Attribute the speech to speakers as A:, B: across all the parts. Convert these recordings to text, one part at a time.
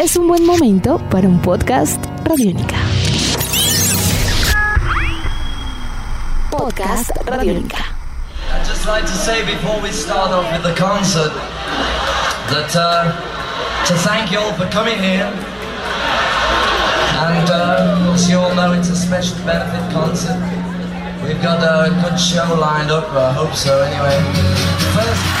A: es un buen momento para un podcast Radiónica. Podcast Radiónica.
B: I'd just like to say before we start off with the concert that uh, to thank you all for coming here. And uh, as you all know, it's a special benefit concert. We've got a good show lined up, I hope so anyway. First,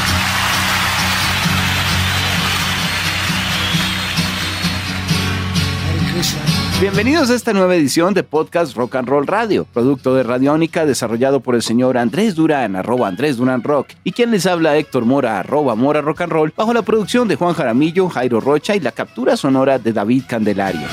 C: Bienvenidos a esta nueva edición de Podcast Rock and Roll Radio, producto de Radiónica desarrollado por el señor Andrés Durán, arroba Andrés Durán Rock, y quien les habla Héctor Mora, arroba Mora Rock and Roll, bajo la producción de Juan Jaramillo, Jairo Rocha y la captura sonora de David Candelario.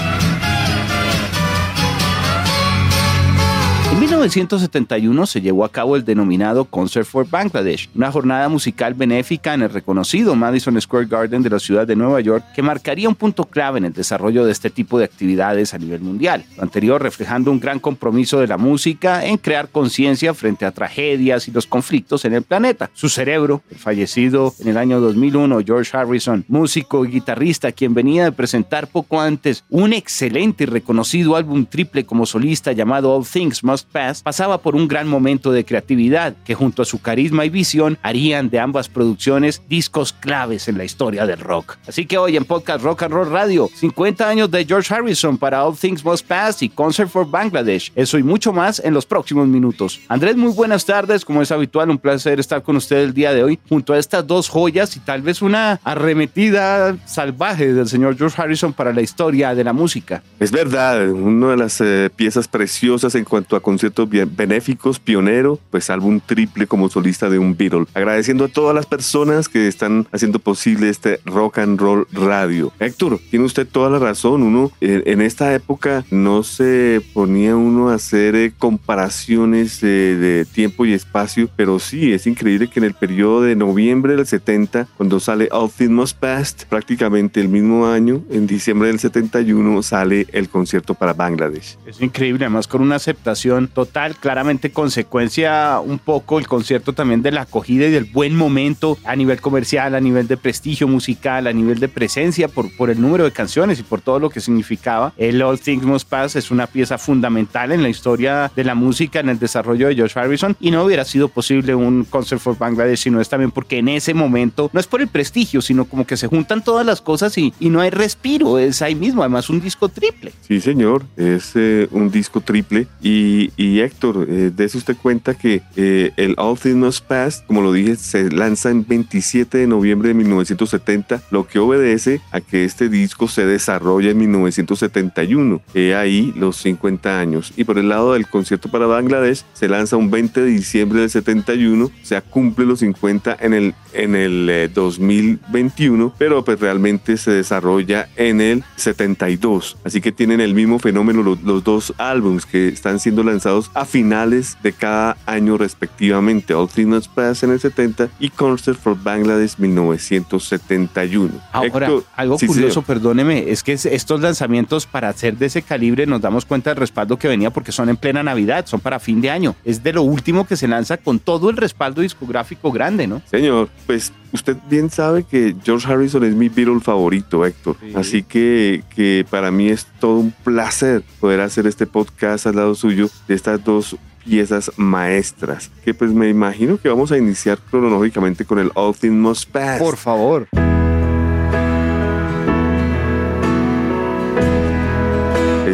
C: 1971 se llevó a cabo el denominado Concert for Bangladesh, una jornada musical benéfica en el reconocido Madison Square Garden de la ciudad de Nueva York que marcaría un punto clave en el desarrollo de este tipo de actividades a nivel mundial. Lo anterior reflejando un gran compromiso de la música en crear conciencia frente a tragedias y los conflictos en el planeta. Su cerebro, el fallecido en el año 2001 George Harrison, músico y guitarrista quien venía de presentar poco antes un excelente y reconocido álbum triple como solista llamado All Things Must Pass pasaba por un gran momento de creatividad que junto a su carisma y visión harían de ambas producciones discos claves en la historia del rock. Así que hoy en Podcast Rock and Roll Radio, 50 años de George Harrison para All Things Must Pass y Concert for Bangladesh. Eso y mucho más en los próximos minutos. Andrés, muy buenas tardes. Como es habitual, un placer estar con usted el día de hoy junto a estas dos joyas y tal vez una arremetida salvaje del señor George Harrison para la historia de la música.
D: Es verdad, una de las eh, piezas preciosas en cuanto a conciertos benéficos, pionero, pues álbum triple como solista de un Beatle. Agradeciendo a todas las personas que están haciendo posible este rock and roll radio. Héctor, tiene usted toda la razón. Uno, eh, en esta época no se ponía uno a hacer eh, comparaciones de tiempo y espacio, pero sí, es increíble que en el periodo de noviembre del 70, cuando sale All Things Must Past, prácticamente el mismo año, en diciembre del 71, sale el concierto para Bangladesh.
C: Es increíble, además con una aceptación total, claramente consecuencia un poco el concierto también de la acogida y del buen momento a nivel comercial, a nivel de prestigio musical, a nivel de presencia por, por el número de canciones y por todo lo que significaba. El All Things Must Pass es una pieza fundamental en la historia de la música, en el desarrollo de George Harrison y no hubiera sido posible un Concert for Bangladesh si no es también porque en ese momento no es por el prestigio, sino como que se juntan todas las cosas y, y no hay respiro, es ahí mismo, además un disco triple.
D: Sí, señor, es eh, un disco triple y Héctor, eh, eso usted cuenta que eh, el All Things Must Pass, como lo dije, se lanza en 27 de noviembre de 1970, lo que obedece a que este disco se desarrolla en 1971, he ahí los 50 años. Y por el lado del concierto para Bangladesh, se lanza un 20 de diciembre del 71, se cumple los 50 en el, en el 2021, pero pues realmente se desarrolla en el 72. Así que tienen el mismo fenómeno los, los dos álbumes que están siendo lanzados a finales de cada año respectivamente. All Things Must Pass en el 70 y Concert for Bangladesh 1971.
C: Ahora, algo curioso, perdóneme, es que estos lanzamientos para ser de ese calibre nos damos cuenta del respaldo que venía porque son en plena Navidad, son para fin de año. Es de lo último que se lanza con todo el respaldo discográfico grande, ¿no?
D: Señor, pues usted bien sabe que George Harrison es mi Beatle favorito, Héctor. Así que, que para mí es todo un placer poder hacer este podcast al lado suyo de estas dos piezas maestras, que pues me imagino que vamos a iniciar cronológicamente con el All Things Pass.
C: Por favor.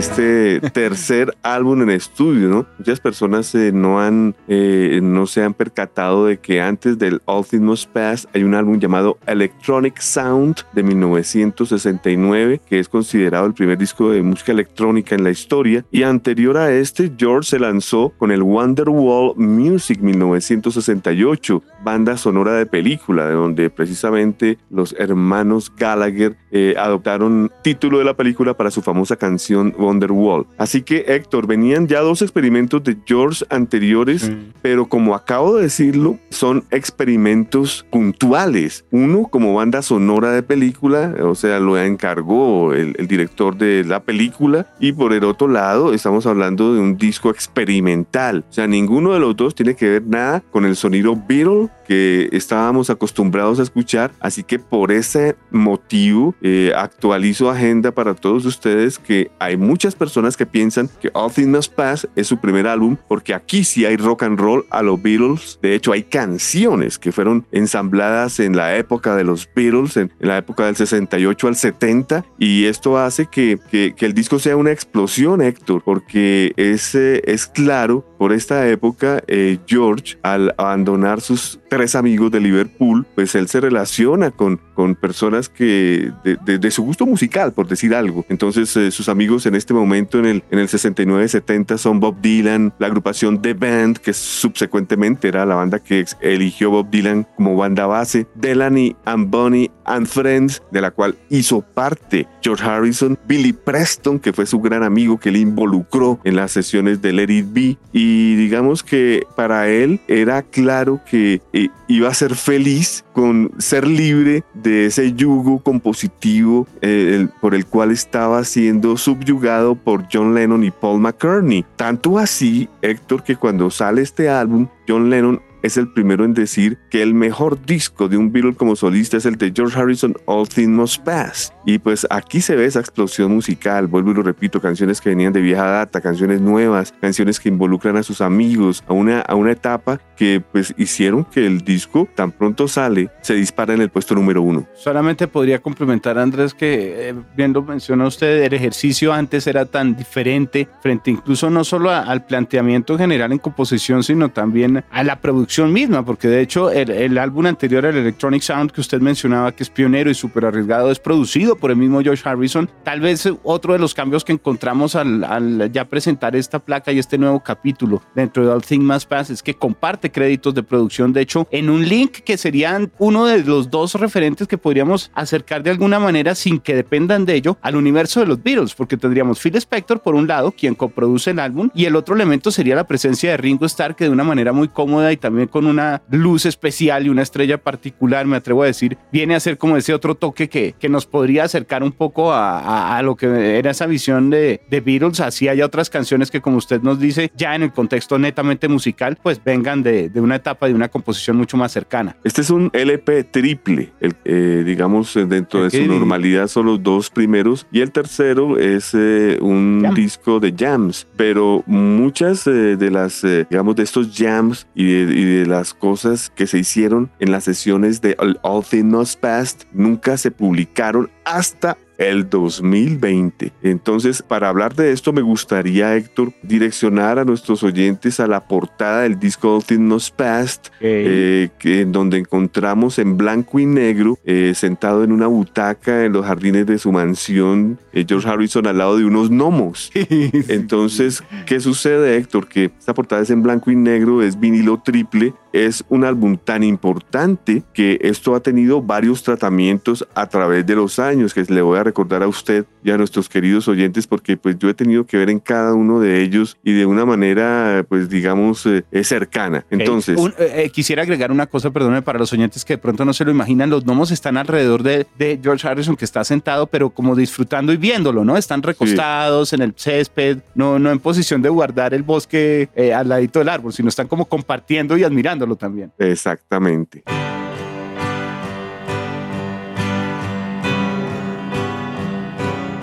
D: Este tercer álbum en estudio, ¿no? Muchas personas eh, no han, eh, no se han percatado de que antes del All Things Must Pass hay un álbum llamado Electronic Sound de 1969, que es considerado el primer disco de música electrónica en la historia. Y anterior a este, George se lanzó con el Wonderwall Music 1968, banda sonora de película, de donde precisamente los hermanos Gallagher eh, adoptaron título de la película para su famosa canción Wonderwall. Así que Héctor, venían ya dos experimentos de George anteriores, pero como acabo de decirlo, son experimentos puntuales. Uno como banda sonora de película, o sea, lo encargó el, el director de la película, y por el otro lado estamos hablando de un disco experimental. O sea, ninguno de los dos tiene que ver nada con el sonido Beatle que estábamos acostumbrados a escuchar. Así que por ese motivo eh, actualizo agenda para todos ustedes que hay muchas personas que piensan que All Things Must Pass es su primer álbum porque aquí sí hay rock and roll a los Beatles. De hecho hay canciones que fueron ensambladas en la época de los Beatles, en, la época del 68 al 70 y esto hace que, que, el disco sea una explosión, Héctor, porque es, es claro por esta época eh, George al abandonar sus tres amigos de Liverpool, pues él se relaciona con, con personas que de, su gusto musical, por decir algo. Entonces eh, sus amigos en este momento, en el, en el 69-70, son Bob Dylan, la agrupación The Band, que subsecuentemente era la banda que eligió Bob Dylan como banda base, Delaney and Bonnie and Friends, de la cual hizo parte George Harrison, Billy Preston, que fue su gran amigo que le involucró en las sesiones de Let It Be, y digamos que para él era claro que iba a ser feliz con ser libre de ese yugo compositivo eh, por el cual estaba siendo subyugado por John Lennon y Paul McCartney. Tanto así, Héctor, que cuando sale este álbum, John Lennon es el primero en decir que el mejor disco de un Beatle como solista es el de George Harrison, All Things Must Pass. Y pues aquí se ve esa explosión musical, vuelvo y lo repito, canciones que venían de vieja data, canciones nuevas, canciones que involucran a sus amigos, a una, a una etapa que pues hicieron que el disco tan pronto sale, se dispara en el puesto número uno.
C: Solamente podría complementar Andrés que eh, viendo menciona usted, el ejercicio antes era tan diferente frente incluso no solo al planteamiento general en composición, sino también a la producción misma, porque de hecho el, álbum anterior, el Electronic Sound, que usted mencionaba que es pionero y súper arriesgado, es producido por el mismo George Harrison. Tal vez otro de los cambios que encontramos al, ya presentar esta placa y este nuevo capítulo dentro de All Things Must Pass es que comparte créditos de producción, de hecho, en un link que serían uno de los dos referentes que podríamos acercar de alguna manera sin que dependan de ello al universo de los Beatles, porque tendríamos Phil Spector por un lado, quien coproduce el álbum, y el otro elemento sería la presencia de Ringo Starr, que de una manera muy cómoda y también con una luz especial y una estrella particular, me atrevo a decir, viene a ser como ese otro toque que, que nos podría acercar un poco a, a, lo que era esa visión de, de Beatles. Así hay otras canciones que, como usted nos dice, ya en el contexto netamente musical, pues vengan de, de una etapa, de una composición mucho más cercana.
D: Este es un LP triple, el, eh, digamos, dentro de su normalidad son los dos primeros y el tercero es eh, un disco de jams, pero muchas eh, de las, digamos, de estos jams y de, y de las cosas que se hicieron en las sesiones de All Things Past nunca se publicaron hasta el 2020. Entonces, para hablar de esto, me gustaría, Héctor, direccionar a nuestros oyentes a la portada del disco All Things Past, eh, que, en donde encontramos en blanco y negro, eh, sentado en una butaca en los jardines de su mansión, eh, George Harrison al lado de unos gnomos. Entonces, ¿qué sucede, Héctor? Que esta portada es en blanco y negro, es vinilo triple, es un álbum tan importante que esto ha tenido varios tratamientos a través de los años, que le voy a recordar a usted y a nuestros queridos oyentes, porque pues yo he tenido que ver en cada uno de ellos y de una manera, pues digamos, eh, cercana. Entonces...
C: Eh, quisiera agregar una cosa, perdóneme, para los oyentes que de pronto no se lo imaginan, los gnomos están alrededor de, de George Harrison, que está sentado, pero como disfrutando y viéndolo, ¿no? Están recostados en el césped, no, no en posición de guardar el bosque eh, al ladito del árbol, sino están como compartiendo y admirando también.
D: Exactamente.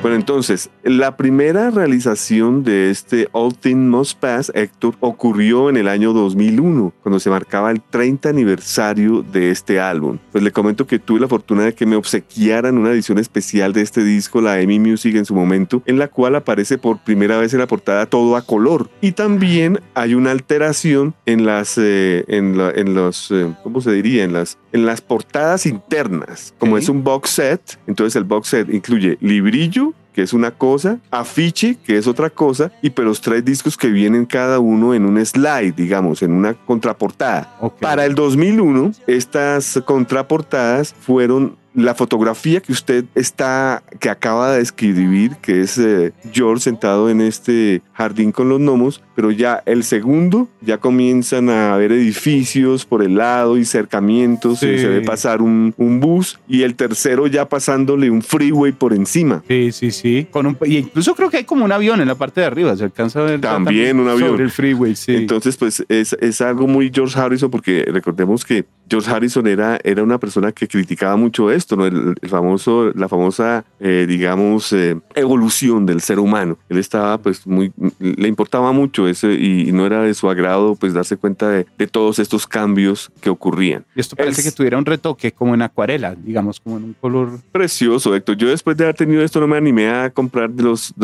D: Bueno, entonces, la primera realización de este All Things Must Pass, Héctor, ocurrió en el año 2001, cuando se marcaba el 30 aniversario de este álbum. Pues le comento que tuve la fortuna de que me obsequiaran una edición especial de este disco, la EMI Music en su momento, en la cual aparece por primera vez en la portada todo a color. Y también hay una alteración en las, eh, en, los, eh, ¿cómo se diría? En las, en las portadas internas. Como es un box set, entonces el box set incluye librillo, que es una cosa, afiche, que es otra cosa, y pero los tres discos que vienen cada uno en un slide, digamos, en una contraportada. Para el 2001, estas contraportadas fueron la fotografía que usted está, que acaba de escribir, que es eh, George sentado en este jardín con los gnomos, pero ya el segundo, ya comienzan a haber edificios por el lado y cercamientos, y se ve pasar un, un, bus, y el tercero ya pasándole un freeway por encima.
C: Sí, sí, sí. Con un, y incluso creo que hay como un avión en la parte de arriba, se alcanza a ver.
D: También un avión.
C: Sobre el freeway, sí.
D: Entonces, pues es, es algo muy George Harrison, porque recordemos que George Harrison era, era una persona que criticaba mucho esto, ¿no? el, famoso, la famosa, eh, digamos, eh, evolución del ser humano. Él estaba, pues, muy, le importaba mucho eso y, no era de su agrado, pues, darse cuenta de, todos estos cambios que ocurrían.
C: Y esto parece que tuviera un retoque como en acuarela, digamos, como en un color...
D: Precioso, Héctor. Yo después de haber tenido esto no me animé a comprar los,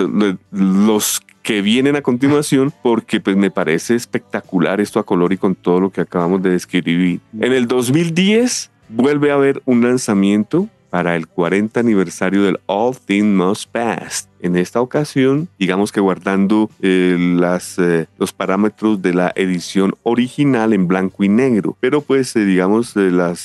D: los que vienen a continuación porque pues me parece espectacular esto a color y con todo lo que acabamos de describir. En el 2010 vuelve a haber un lanzamiento para el 40 aniversario del All Things Must Pass. En esta ocasión, digamos que guardando eh, las, eh, los parámetros de la edición original en blanco y negro, pero pues eh, digamos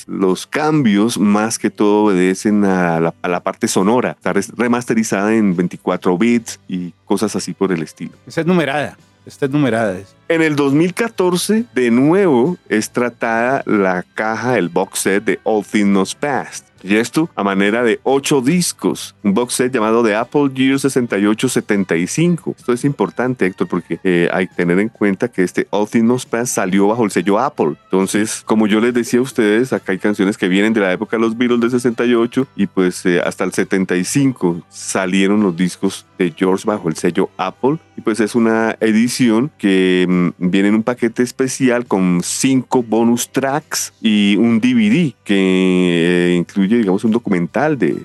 D: los cambios más que todo obedecen a la, a la parte sonora. Está remasterizada en 24 bits y cosas así por el estilo.
C: Esa es numerada. Esta es numerada.
D: En el 2014, de nuevo, es tratada la caja, el box set de All Things Must Past. Y esto a manera de ocho discos, un box set llamado de Apple Gear 6875. Esto es importante, Héctor, porque eh, hay que tener en cuenta que este All Things Must Pass salió bajo el sello Apple. Entonces, como yo les decía a ustedes, acá hay canciones que vienen de la época de los Beatles de 68 y pues eh, hasta el 75 salieron los discos de George bajo el sello Apple. Y pues es una edición que viene en un paquete especial con cinco bonus tracks y un DVD que eh, incluye digamos, un documental de,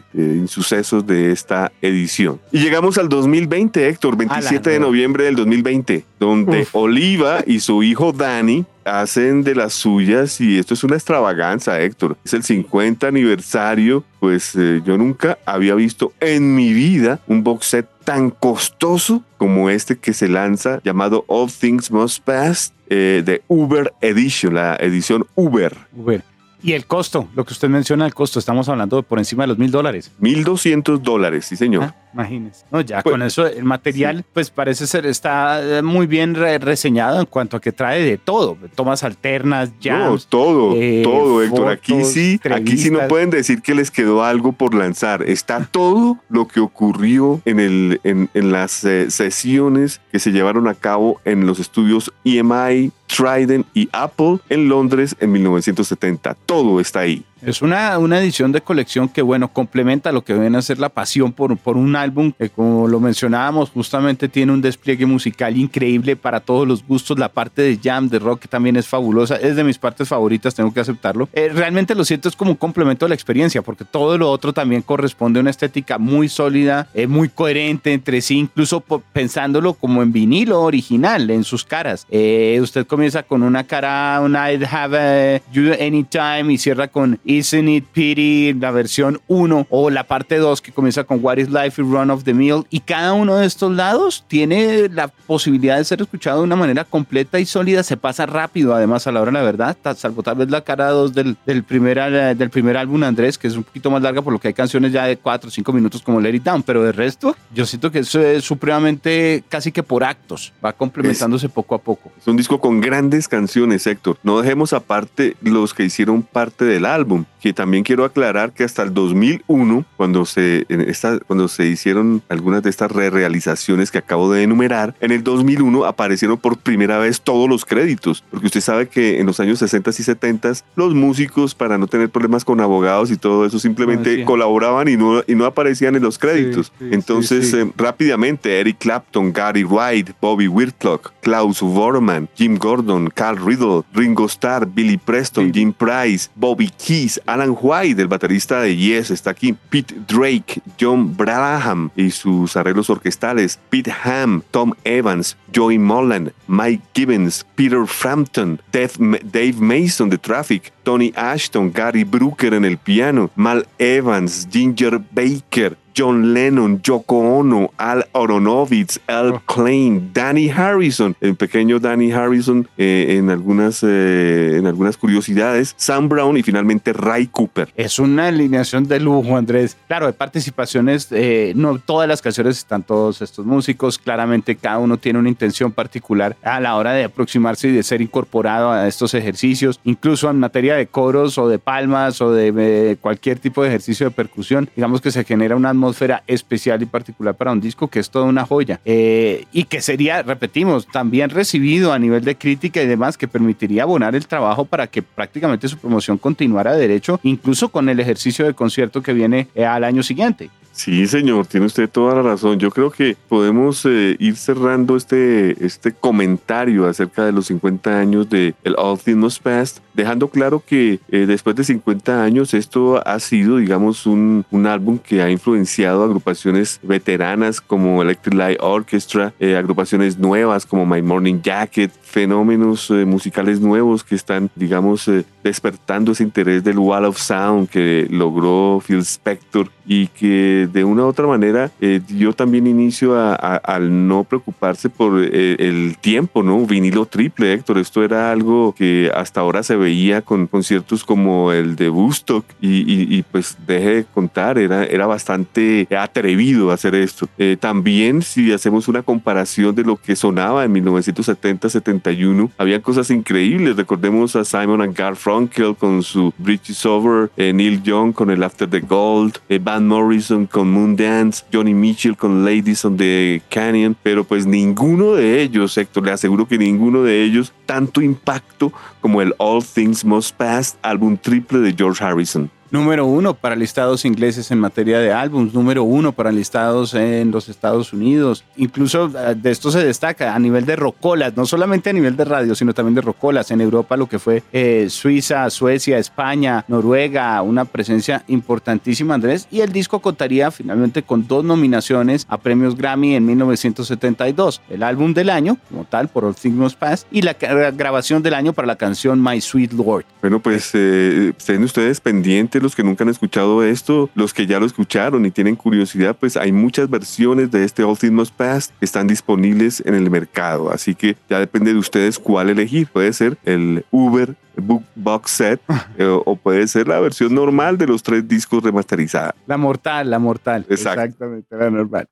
D: sucesos de esta edición. Y llegamos al 2020, Héctor, 27 de noviembre del 2020, donde Oliva y su hijo Dani hacen de las suyas y esto es una extravaganza, Héctor. Es el 50 aniversario, pues eh, yo nunca había visto en mi vida un box set tan costoso como este que se lanza llamado All Things Must Pass eh, de Uber Edition, la edición Uber.
C: Uber. Y el costo, lo que usted menciona, el costo, estamos hablando de por encima de los mil dólares.
D: Mil doscientos dólares, sí, señor. Ah,
C: imagínese. No, ya pues, con eso el material, pues parece ser, está muy bien reseñado en cuanto a que trae de todo. Tomas alternas, ya. No,
D: todo, eh, todo, Héctor. Aquí sí, aquí sí no pueden decir que les quedó algo por lanzar. Está todo lo que ocurrió en, el, en, en las eh, sesiones que se llevaron a cabo en los estudios EMI, Trident y Apple en Londres en 1970. Todo está ahí.
C: Es una, una edición de colección que, bueno, complementa lo que viene a ser la pasión por, por un álbum que, como lo mencionábamos, justamente tiene un despliegue musical increíble para todos los gustos. La parte de jam, de rock, que también es fabulosa. Es de mis partes favoritas, tengo que aceptarlo. Eh, realmente lo siento, es como un complemento de la experiencia, porque todo lo otro también corresponde a una estética muy sólida, eh, muy coherente entre sí, incluso pensándolo como en vinilo original, en sus caras. Eh, usted comienza con una cara, una I'd have you anytime y cierra con Isn't It Pity, la versión 1 o la parte 2 que comienza con What is Life y Run of the Mill. Y cada uno de estos lados tiene la posibilidad de ser escuchado de una manera completa y sólida. Se pasa rápido, además, a la hora de la verdad, salvo tal vez la cara 2 del, del, primer, eh, del primer álbum, Andrés, que es un poquito más larga por lo que hay canciones ya de 4 o 5 minutos como Let It Down. Pero de resto, yo siento que eso es supremamente casi que por actos, va complementándose poco a poco.
D: Es un disco con grandes canciones, Héctor. No dejemos aparte los que hicieron parte del álbum que también quiero aclarar que hasta el 2001, cuando se, esta, cuando se hicieron algunas de estas re-realizaciones que acabo de enumerar, en el 2001 aparecieron por primera vez todos los créditos, porque usted sabe que en los años 60 y 70 los músicos, para no tener problemas con abogados y todo eso, simplemente colaboraban y no, y no aparecían en los créditos. Entonces, eh, rápidamente, Eric Clapton, Gary Wright, Bobby Whitlock, Klaus Vorman, Jim Gordon, Carl Riddle, Ringo Starr, Billy Preston, Jim Price, Bobby Key, Alan White, el baterista de Yes, está aquí. Pete Drake, John Braham y sus arreglos orquestales. Pete Ham, Tom Evans, Joey Molland, Mike Gibbons, Peter Frampton, Dave Mason de Traffic, Tony Ashton, Gary Brooker en el piano, Mal Evans, Ginger Baker, John Lennon, Yoko Ono, Al Aronovitz, Al oh. Klein, Danny Harrison, el pequeño Danny Harrison eh, en, algunas, eh, en algunas curiosidades, Sam Brown y finalmente Ray Cooper.
C: Es una alineación de lujo, Andrés. Claro, de participaciones, eh, no todas las canciones están todos estos músicos, claramente cada uno tiene una intención particular a la hora de aproximarse y de ser incorporado a estos ejercicios, incluso en materia de coros o de palmas o de eh, cualquier tipo de ejercicio de percusión, digamos que se genera una atmósfera especial y particular para un disco que es toda una joya eh, y que sería, repetimos, también recibido a nivel de crítica y demás, que permitiría abonar el trabajo para que prácticamente su promoción continuara derecho, incluso con el ejercicio de concierto que viene eh, al año siguiente.
D: Sí, señor, tiene usted toda la razón. Yo creo que podemos eh, ir cerrando este, este comentario acerca de los 50 años de el All Things Past, dejando claro que eh, después de 50 años esto ha sido, digamos, un, un, álbum que ha influenciado agrupaciones veteranas como Electric Light Orchestra, eh, agrupaciones nuevas como My Morning Jacket, fenómenos musicales nuevos que están, digamos, despertando ese interés del Wall of Sound que logró Phil Spector y que de una u otra manera eh, dio también inicio a, al no preocuparse por eh, el tiempo, ¿no? Vinilo triple, Héctor. Esto era algo que hasta ahora se veía con conciertos como el de Woodstock y, y, pues deje de contar, era, era bastante atrevido hacer esto. Eh, también si hacemos una comparación de lo que sonaba en 1970-71, había cosas increíbles. Recordemos a Simon and Garfunkel con su Bridges Over, Neil Young con el After the Gold, Van Morrison con Moondance, Johnny Mitchell con Ladies on the Canyon, pero pues ninguno de ellos, Héctor, le aseguro que ninguno de ellos tanto impacto como el All Things Must Pass, álbum triple de George Harrison
C: número uno para listados ingleses en materia de álbums, número uno para listados en los Estados Unidos. Incluso eh, de esto se destaca a nivel de rocolas, no solamente a nivel de radio, sino también de rocolas. En Europa lo que fue eh, Suiza, Suecia, España, Noruega, una presencia importantísima, Andrés. Y el disco contaría finalmente con dos nominaciones a premios Grammy en 1972. El álbum del año, como tal, por All Things Past, y la grabación del año para la canción My Sweet Lord.
D: Bueno, pues eh, ustedes pendientes los que nunca han escuchado esto, los que ya lo escucharon y tienen curiosidad, pues hay muchas versiones de este All Things Past que están disponibles en el mercado. Así que ya depende de ustedes cuál elegir. Puede ser el Uber Book Box Set eh, o puede ser la versión normal de los tres discos remasterizada.
C: La mortal, la mortal. Exactamente, la normal.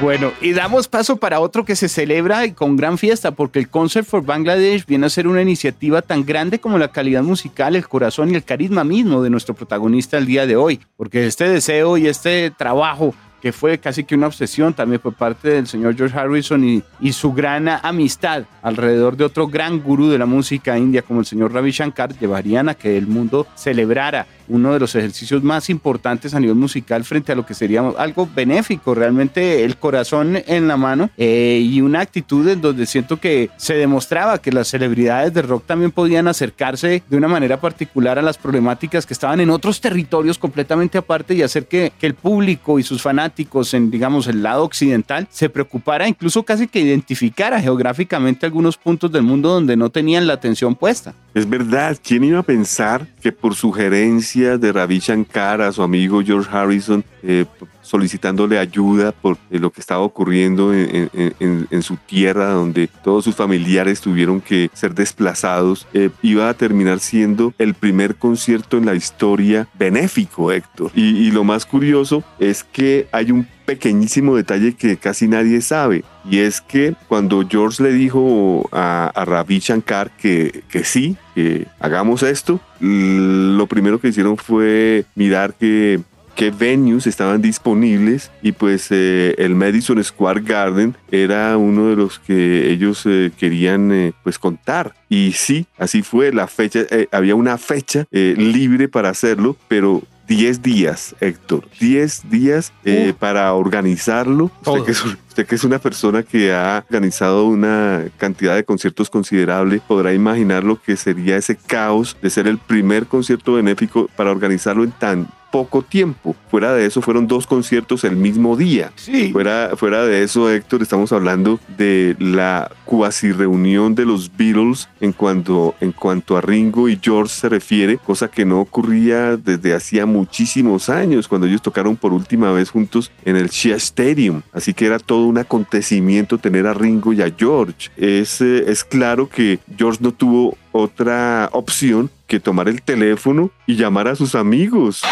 C: Bueno, y damos paso para otro que se celebra con gran fiesta, porque el Concert for Bangladesh viene a ser una iniciativa tan grande como la calidad musical, el corazón y el carisma mismo de nuestro protagonista el día de hoy, porque este deseo y este trabajo que fue casi que una obsesión también por parte del señor George Harrison y, y, su gran amistad alrededor de otro gran gurú de la música india como el señor Ravi Shankar, llevarían a que el mundo celebrara uno de los ejercicios más importantes a nivel musical frente a lo que sería algo benéfico, realmente el corazón en la mano eh, y una actitud en donde siento que se demostraba que las celebridades de rock también podían acercarse de una manera particular a las problemáticas que estaban en otros territorios completamente aparte y hacer que, que el público y sus fanáticos en, digamos, el lado occidental se preocupara, incluso casi que identificara geográficamente algunos puntos del mundo donde no tenían la atención puesta.
D: Es verdad, ¿quién iba a pensar que por sugerencia de Ravi Shankar a su amigo George Harrison, eh, solicitándole ayuda por eh, lo que estaba ocurriendo en, su tierra, donde todos sus familiares tuvieron que ser desplazados, eh, iba a terminar siendo el primer concierto en la historia benéfico, Héctor. Y, lo más curioso es que hay un pequeñísimo detalle que casi nadie sabe, y es que cuando George le dijo a, a Ravi Shankar que, que sí, que hagamos esto, lo primero que hicieron fue mirar que qué venues estaban disponibles y pues eh, el Madison Square Garden era uno de los que ellos eh, querían eh, pues contar y sí, así fue la fecha, había una fecha libre para hacerlo, pero 10 días, Héctor. 10 días para organizarlo. Usted que, es, usted que, es, una persona que ha organizado una cantidad de conciertos considerable, podrá imaginar lo que sería ese caos de ser el primer concierto benéfico para organizarlo en tan poco tiempo. Fuera de eso, fueron dos conciertos el mismo día.
C: Sí.
D: Fuera, fuera de eso, Héctor, estamos hablando de la cuasi reunión de los Beatles en cuanto, en cuanto a Ringo y George se refiere, cosa que no ocurría desde hacía muchísimos años, cuando ellos tocaron por última vez juntos en el Shea Stadium. Así que era todo un acontecimiento tener a Ringo y a George. Es, eh, es claro que George no tuvo otra opción que tomar el teléfono y llamar a sus amigos.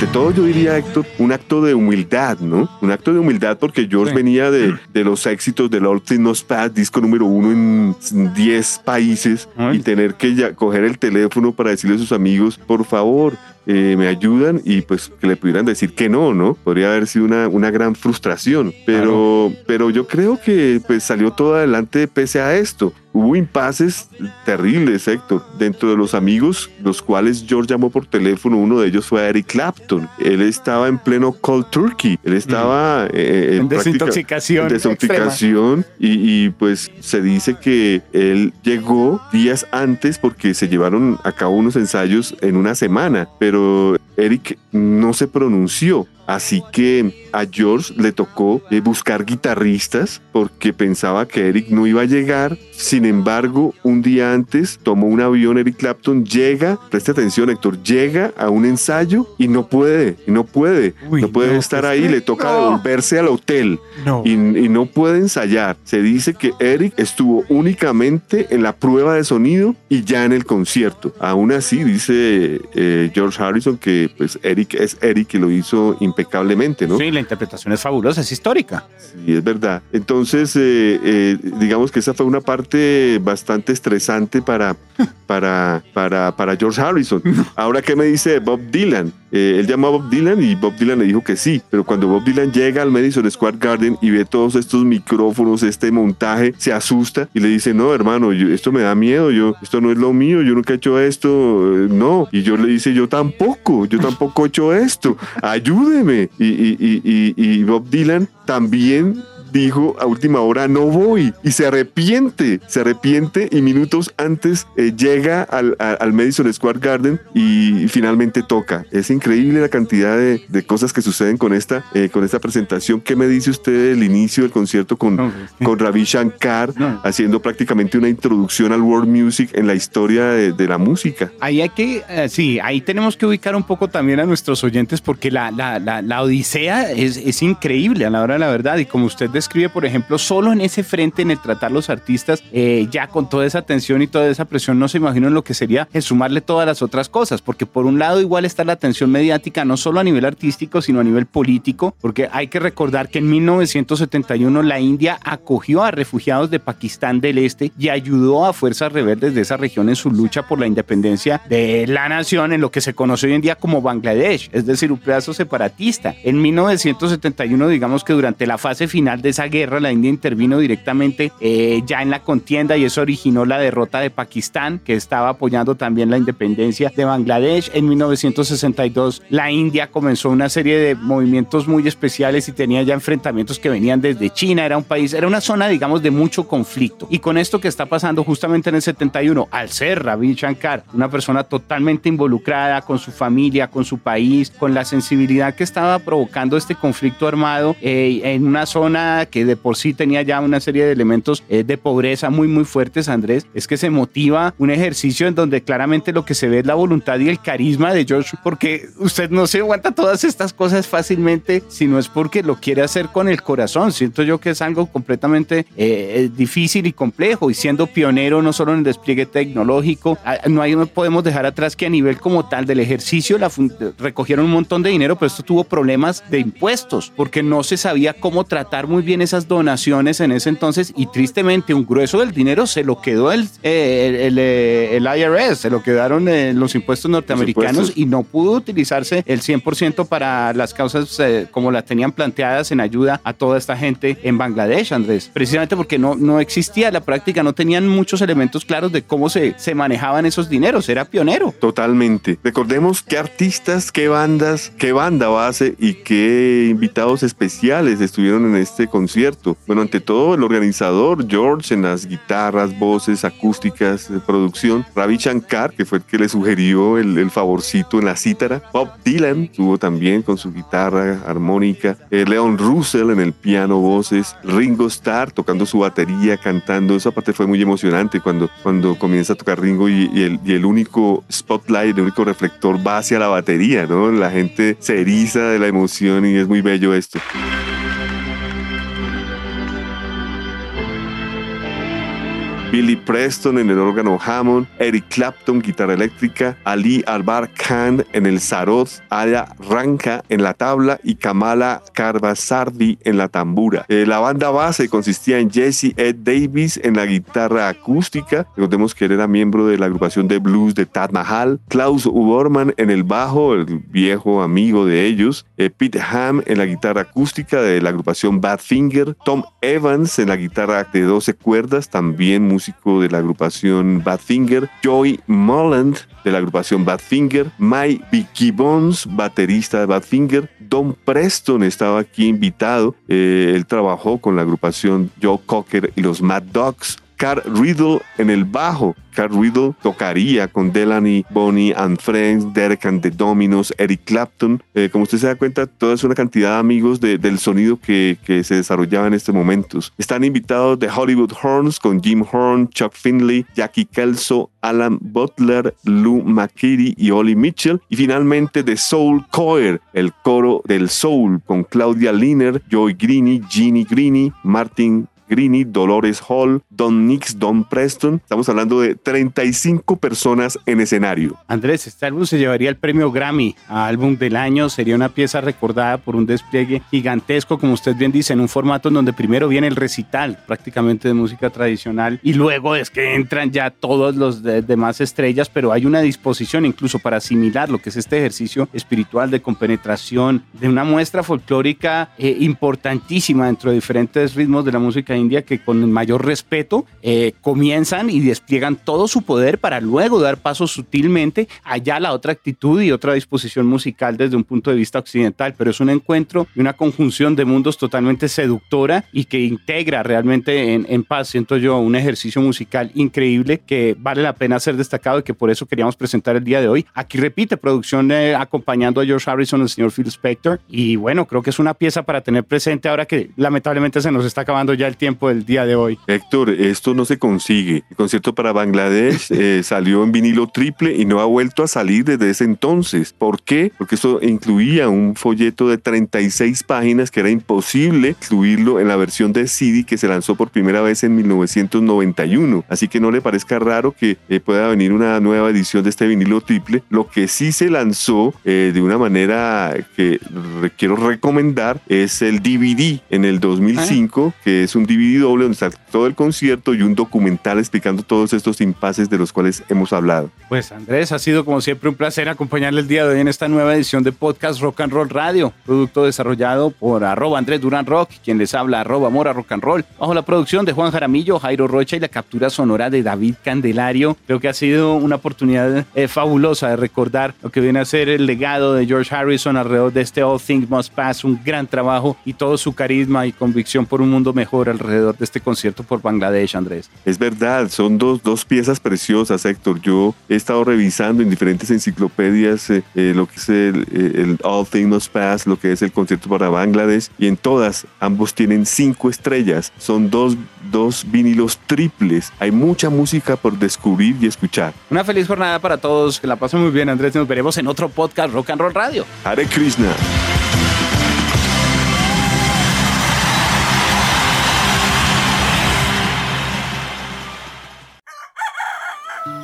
D: Ante todo yo diría, Héctor, un acto de humildad, ¿no? Un acto de humildad porque George venía de, de, los éxitos del All Things disco número uno en 10 países, y tener que ya coger el teléfono para decirle a sus amigos, por favor, eh, me ayudan y pues que le pudieran decir que no, ¿no? Podría haber sido una, una gran frustración, pero, pero yo creo que pues salió todo adelante pese a esto. Hubo impases terribles, Héctor, dentro de los amigos, los cuales George llamó por teléfono. Uno de ellos fue Eric Clapton. Él estaba en pleno cold turkey. Él estaba
C: eh, eh, en, desintoxicación.
D: En desintoxicación. Y, y, pues se dice que él llegó días antes porque se llevaron a cabo unos ensayos en una semana. Pero Eric no se pronunció. Así que a George le tocó eh, buscar guitarristas porque pensaba que Eric no iba a llegar. Sin embargo, un día antes tomó un avión Eric Clapton, llega, preste atención Héctor, llega a un ensayo y no puede, y no puede, no puede estar ahí, le toca devolverse al hotel y, no puede ensayar. Se dice que Eric estuvo únicamente en la prueba de sonido y ya en el concierto. Aún así, dice eh, George Harrison que pues Eric es Eric y lo hizo impecablemente, ¿no?
C: Sí, la interpretación es fabulosa, es histórica.
D: Sí, es verdad. Entonces, eh, eh, digamos que esa fue una parte bastante estresante para, para, para, para George Harrison. Ahora, ¿qué me dice Bob Dylan? Eh, él llamó a Bob Dylan y Bob Dylan le dijo que sí, pero cuando Bob Dylan llega al Madison Square Garden y ve todos estos micrófonos, este montaje, se asusta y le dice, no, hermano, esto me da miedo, yo, esto no es lo mío, yo nunca he hecho esto, no. Y yo le dice, yo tampoco, yo tampoco he hecho esto, ayúdeme. Y, y, y, y Bob Dylan también dijo a última hora no voy y se arrepiente, se arrepiente y minutos antes eh, llega al, al, Madison Square Garden y finalmente toca. Es increíble la cantidad de, de cosas que suceden con esta, eh, con esta presentación. ¿Qué me dice usted del inicio del concierto con, pues, con Ravi Shankar haciendo prácticamente una introducción al world music en la historia de, la música?
C: Ahí hay que, eh, sí, ahí tenemos que ubicar un poco también a nuestros oyentes porque la, la, la, la odisea es, es increíble a la hora de la verdad y como usted escribe, por ejemplo, solo en ese frente, en el tratar los artistas, eh, ya con toda esa tensión y toda esa presión, no se imaginan lo que sería el sumarle todas las otras cosas, porque por un lado igual está la atención mediática, no solo a nivel artístico, sino a nivel político, porque hay que recordar que en 1971 la India acogió a refugiados de Pakistán del Este y ayudó a fuerzas rebeldes de esa región en su lucha por la independencia de la nación en lo que se conoce hoy en día como Bangladesh, es decir, un pedazo separatista. En 1971, digamos que durante la fase final de esa guerra la India intervino directamente eh, ya en la contienda y eso originó la derrota de Pakistán, que estaba apoyando también la independencia de Bangladesh. En 1962 la India comenzó una serie de movimientos muy especiales y tenía ya enfrentamientos que venían desde China. Era un país, era una zona, digamos, de mucho conflicto. Y con esto que está pasando justamente en el 71, al ser Ravi Shankar, una persona totalmente involucrada con su familia, con su país, con la sensibilidad que estaba provocando este conflicto armado eh, en una zona que de por sí tenía ya una serie de elementos eh, de pobreza muy, muy fuertes, Andrés, es que se motiva un ejercicio en donde claramente lo que se ve es la voluntad y el carisma de George, porque usted no se aguanta todas estas cosas fácilmente, sino es porque lo quiere hacer con el corazón. Siento yo que es algo completamente eh, difícil y complejo, y siendo pionero no solo en el despliegue tecnológico, no, hay, no podemos dejar atrás que a nivel como tal del ejercicio la recogieron un montón de dinero, pero esto tuvo problemas de impuestos, porque no se sabía cómo tratar muy bien esas donaciones en ese entonces y tristemente un grueso del dinero se lo quedó el, eh, el, eh, el, IRS, se lo quedaron eh, los impuestos norteamericanos y no pudo utilizarse el 100% para las causas como las tenían planteadas en ayuda a toda esta gente en Bangladesh, Andrés. Precisamente porque no, no existía la práctica, no tenían muchos elementos claros de cómo se, se manejaban esos dineros, era pionero.
D: Totalmente. Recordemos qué artistas, qué bandas, qué banda base y qué invitados especiales estuvieron en este concierto bueno, ante todo el organizador George en las guitarras, voces, acústicas, de producción, Ravi Shankar, que fue el que le sugirió el, favorcito en la cítara, Bob Dylan estuvo también con su guitarra armónica, eh, Leon Russell en el piano, voces, Ringo Starr tocando su batería, cantando, esa parte fue muy emocionante cuando, cuando comienza a tocar Ringo y, el, y el único spotlight, el único reflector va hacia la batería, ¿no? La gente se eriza de la emoción y es muy bello esto. Billy Preston en el órgano Hammond, Eric Clapton, guitarra eléctrica, Ali Albar Khan en el sarod, Aya Ranka en la tabla y Kamala Karbasardi en la tambura. Eh, la banda base consistía en Jesse Ed Davis en la guitarra acústica, recordemos que él era miembro de la agrupación de blues de Tad Mahal, Klaus Uberman en el bajo, el viejo amigo de ellos, eh, Pete Ham en la guitarra acústica de la agrupación Badfinger, Tom Evans en la guitarra de 12 cuerdas, también músico de la agrupación Badfinger, Joy Molland de la agrupación Badfinger, Mike Vicky Bones, baterista de Badfinger, Don Preston estaba aquí invitado, eh, él trabajó con la agrupación Joe Cocker y los Mad Dogs, Carl Riddle en el bajo. Carl Riddle tocaría con Delaney, Bonnie and Friends, Derek and the Dominos, Eric Clapton. Eh, como usted se da cuenta, toda es una cantidad de amigos del sonido que, se desarrollaba en estos momentos. Están invitados de Hollywood Horns con Jim Horn, Chuck Finley, Jackie Kelso, Alan Butler, Lou McKitty y Ollie Mitchell. Y finalmente de Soul Choir, el coro del Soul con Claudia Liner, Joy Greeny, Jeannie Greeny, Martin Greeny, Dolores Hall, Don Nix, Don Preston. Estamos hablando de 35 personas en escenario.
C: Andrés, este álbum se llevaría el premio Grammy a álbum del año. Sería una pieza recordada por un despliegue gigantesco, como usted bien dice, en un formato en donde primero viene el recital prácticamente de música tradicional y luego es que entran ya todos los demás estrellas, pero hay una disposición incluso para asimilar lo que es este ejercicio espiritual de compenetración, de una muestra folclórica eh, importantísima dentro de diferentes ritmos de la música India que con mayor respeto eh, comienzan y despliegan todo su poder para luego dar paso sutilmente allá la otra actitud y otra disposición musical desde un punto de vista occidental. Pero es un encuentro y una conjunción de mundos totalmente seductora y que integra realmente en, en paz, siento yo, un ejercicio musical increíble que vale la pena ser destacado y que por eso queríamos presentar el día de hoy. Aquí repite producción eh, acompañando a George Harrison, el señor Phil Spector. Y bueno, creo que es una pieza para tener presente ahora que lamentablemente se nos está acabando ya el tiempo del día de hoy.
D: Héctor, esto no se consigue. El concierto para Bangladesh eh, salió en vinilo triple y no ha vuelto a salir desde ese entonces. ¿Por qué? Porque esto incluía un folleto de 36 páginas que era imposible incluirlo en la versión de CD que se lanzó por primera vez en 1991. Así que no le parezca raro que eh, pueda venir una nueva edición de este vinilo triple. Lo que sí se lanzó eh, de una manera que quiero recomendar es el DVD en el 2005, que es un DVD doble donde está todo el concierto y un documental explicando todos estos impases de los cuales hemos hablado.
C: Pues Andrés, ha sido como siempre un placer acompañarle el día de hoy en esta nueva edición de Podcast Rock and Roll Radio, producto desarrollado por arroba Andrés Durán Rock, quien les habla arroba Mora Rock and Roll, bajo la producción de Juan Jaramillo, Jairo Rocha y la captura sonora de David Candelario. Creo que ha sido una oportunidad eh, fabulosa de recordar lo que viene a ser el legado de George Harrison alrededor de este All Things Must Pass, un gran trabajo y todo su carisma y convicción por un mundo mejor alrededor de este concierto por Bangladesh, Andrés.
D: Es verdad, son dos, dos piezas preciosas, Héctor. Yo he estado revisando en diferentes enciclopedias eh, eh, lo que es el, eh, el, All Things Must Pass, lo que es el concierto para Bangladesh, y en todas ambos tienen cinco estrellas. Son dos, dos vinilos triples. Hay mucha música por descubrir y escuchar.
C: Una feliz jornada para todos. Que la pasen muy bien, Andrés. Nos veremos en otro podcast Rock and Roll Radio.
D: Hare Krishna.